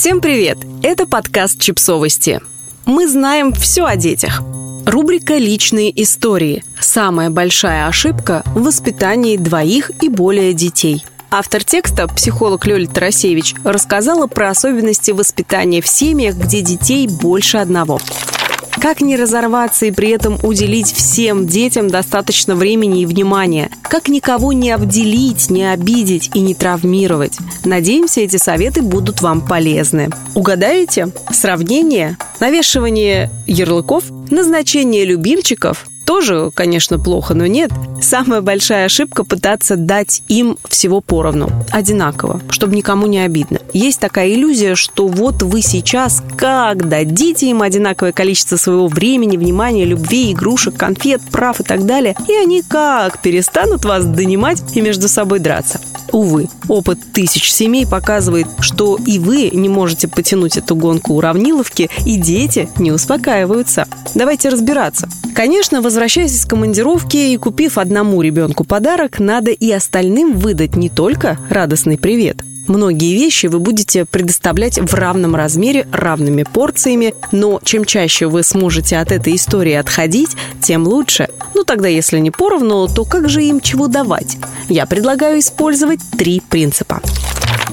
Всем привет! Это подкаст «Чипсовости». Мы знаем все о детях. Рубрика «Личные истории». Самая большая ошибка в воспитании двоих и более детей. Автор текста, психолог Лёля Тарасевич, рассказала про особенности воспитания в семьях, где детей больше одного. Как не разорваться и при этом уделить всем детям достаточно времени и внимания? Как никого не обделить, не обидеть и не травмировать? Надеемся, эти советы будут вам полезны. Угадаете? Сравнение? Навешивание ярлыков? Назначение любимчиков? Тоже, конечно, плохо, но нет. Самая большая ошибка пытаться дать им всего поровну, одинаково, чтобы никому не обидно. Есть такая иллюзия, что вот вы сейчас как дадите им одинаковое количество своего времени, внимания, любви, игрушек, конфет, прав и так далее, и они как перестанут вас донимать и между собой драться. Увы, опыт тысяч семей показывает, что и вы не можете потянуть эту гонку уравниловки, и дети не успокаиваются. Давайте разбираться. Конечно, возвращаясь из командировки и купив одному ребенку подарок, надо и остальным выдать не только радостный привет, Многие вещи вы будете предоставлять в равном размере, равными порциями, но чем чаще вы сможете от этой истории отходить, тем лучше. Ну тогда, если не поровну, то как же им чего давать? Я предлагаю использовать три принципа.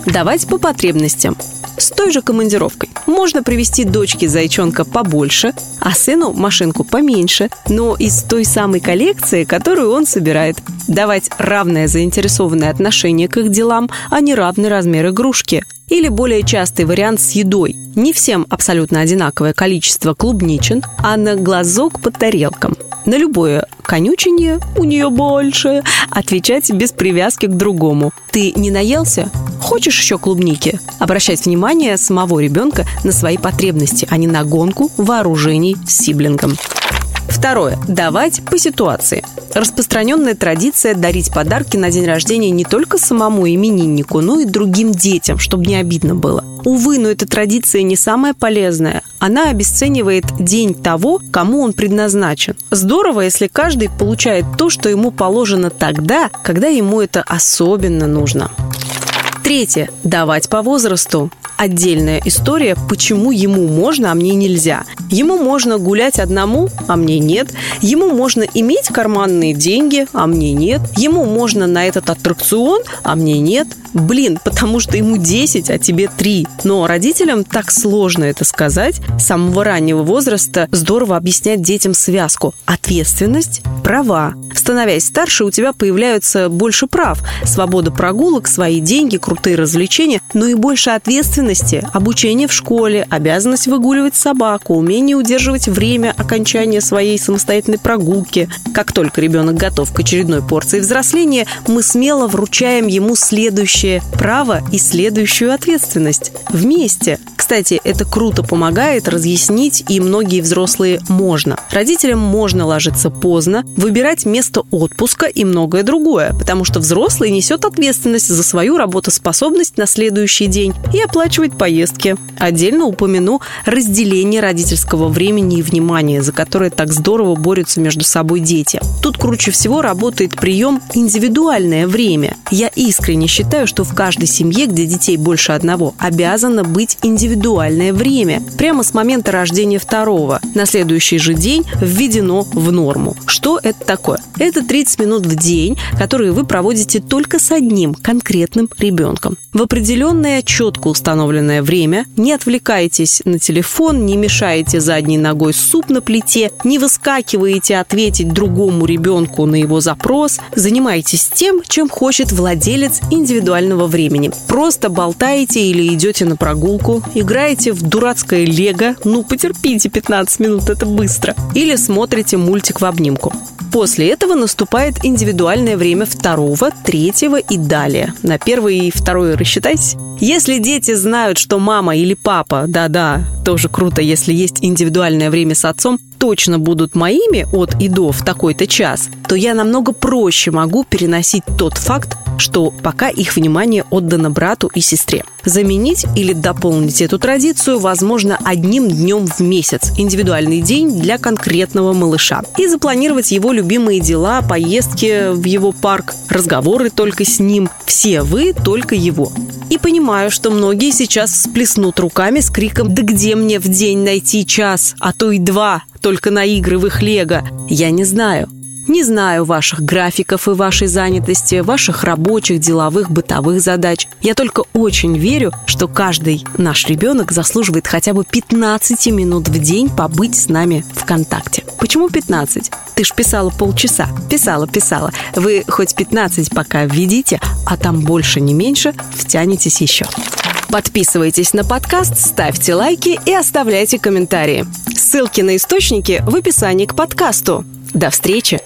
Давать по потребностям. С той же командировкой. Можно привести дочке зайчонка побольше, а сыну машинку поменьше, но из той самой коллекции, которую он собирает. Давать равное заинтересованное отношение к их делам, а не равный размер игрушки. Или более частый вариант с едой. Не всем абсолютно одинаковое количество клубничин, а на глазок по тарелкам. На любое конючение у нее больше. Отвечать без привязки к другому. Ты не наелся? Хочешь еще клубники? Обращать внимание самого ребенка на свои потребности, а не на гонку вооружений с сиблингом. Второе. Давать по ситуации. Распространенная традиция дарить подарки на день рождения не только самому имениннику, но и другим детям, чтобы не обидно было. Увы, но эта традиция не самая полезная. Она обесценивает день того, кому он предназначен. Здорово, если каждый получает то, что ему положено тогда, когда ему это особенно нужно. Третье. Давать по возрасту отдельная история, почему ему можно, а мне нельзя. Ему можно гулять одному, а мне нет. Ему можно иметь карманные деньги, а мне нет. Ему можно на этот аттракцион, а мне нет. Блин, потому что ему 10, а тебе 3. Но родителям так сложно это сказать. С самого раннего возраста здорово объяснять детям связку. Ответственность, права. Становясь старше, у тебя появляются больше прав. Свобода прогулок, свои деньги, крутые развлечения, но и больше ответственности. Обучение в школе, обязанность выгуливать собаку, умение удерживать время окончания своей самостоятельной прогулки. Как только ребенок готов к очередной порции взросления, мы смело вручаем ему следующее право и следующую ответственность. Вместе. Кстати, это круто помогает разъяснить, и многие взрослые можно. Родителям можно ложиться поздно, выбирать место отпуска и многое другое, потому что взрослый несет ответственность за свою работоспособность на следующий день и оплачивать поездки. Отдельно упомяну разделение родительского времени и внимания, за которое так здорово борются между собой дети. Тут круче всего работает прием индивидуальное время. Я искренне считаю, что в каждой семье, где детей больше одного, обязано быть индивидуальное время. Прямо с момента рождения второго. На следующий же день введено в норму. Что это такое? Это 30 минут в день, которые вы проводите только с одним конкретным ребенком. В определенное четко установленное время не отвлекайтесь на телефон, не мешаете задней ногой суп на плите, не выскакиваете ответить другому ребенку на его запрос, занимайтесь тем, чем хочет владелец индивидуального времени. Просто болтаете или идете на прогулку, играете в дурацкое лего, ну потерпите 15 минут, это быстро, или смотрите мультик в обнимку. После этого наступает индивидуальное время второго, третьего и далее. На первый и второй рассчитайтесь. Если дети знают, что мама или папа, да-да, тоже круто, если есть индивидуальное время с отцом, точно будут моими от и до в такой-то час, то я намного проще могу переносить тот факт, что пока их внимание отдано брату и сестре. Заменить или дополнить эту традицию возможно одним днем в месяц, индивидуальный день для конкретного малыша. И запланировать его любимые дела, поездки в его парк, разговоры только с ним. Все вы, только его. И понимаю, что многие сейчас всплеснут руками с криком «Да где мне в день найти час, а то и два, только на игры в их лего?» Я не знаю. Не знаю ваших графиков и вашей занятости, ваших рабочих, деловых, бытовых задач. Я только очень верю, что каждый наш ребенок заслуживает хотя бы 15 минут в день побыть с нами в контакте. Почему 15? Ты ж писала полчаса. Писала, писала. Вы хоть 15 пока введите, а там больше, не меньше, втянетесь еще. Подписывайтесь на подкаст, ставьте лайки и оставляйте комментарии. Ссылки на источники в описании к подкасту. До встречи!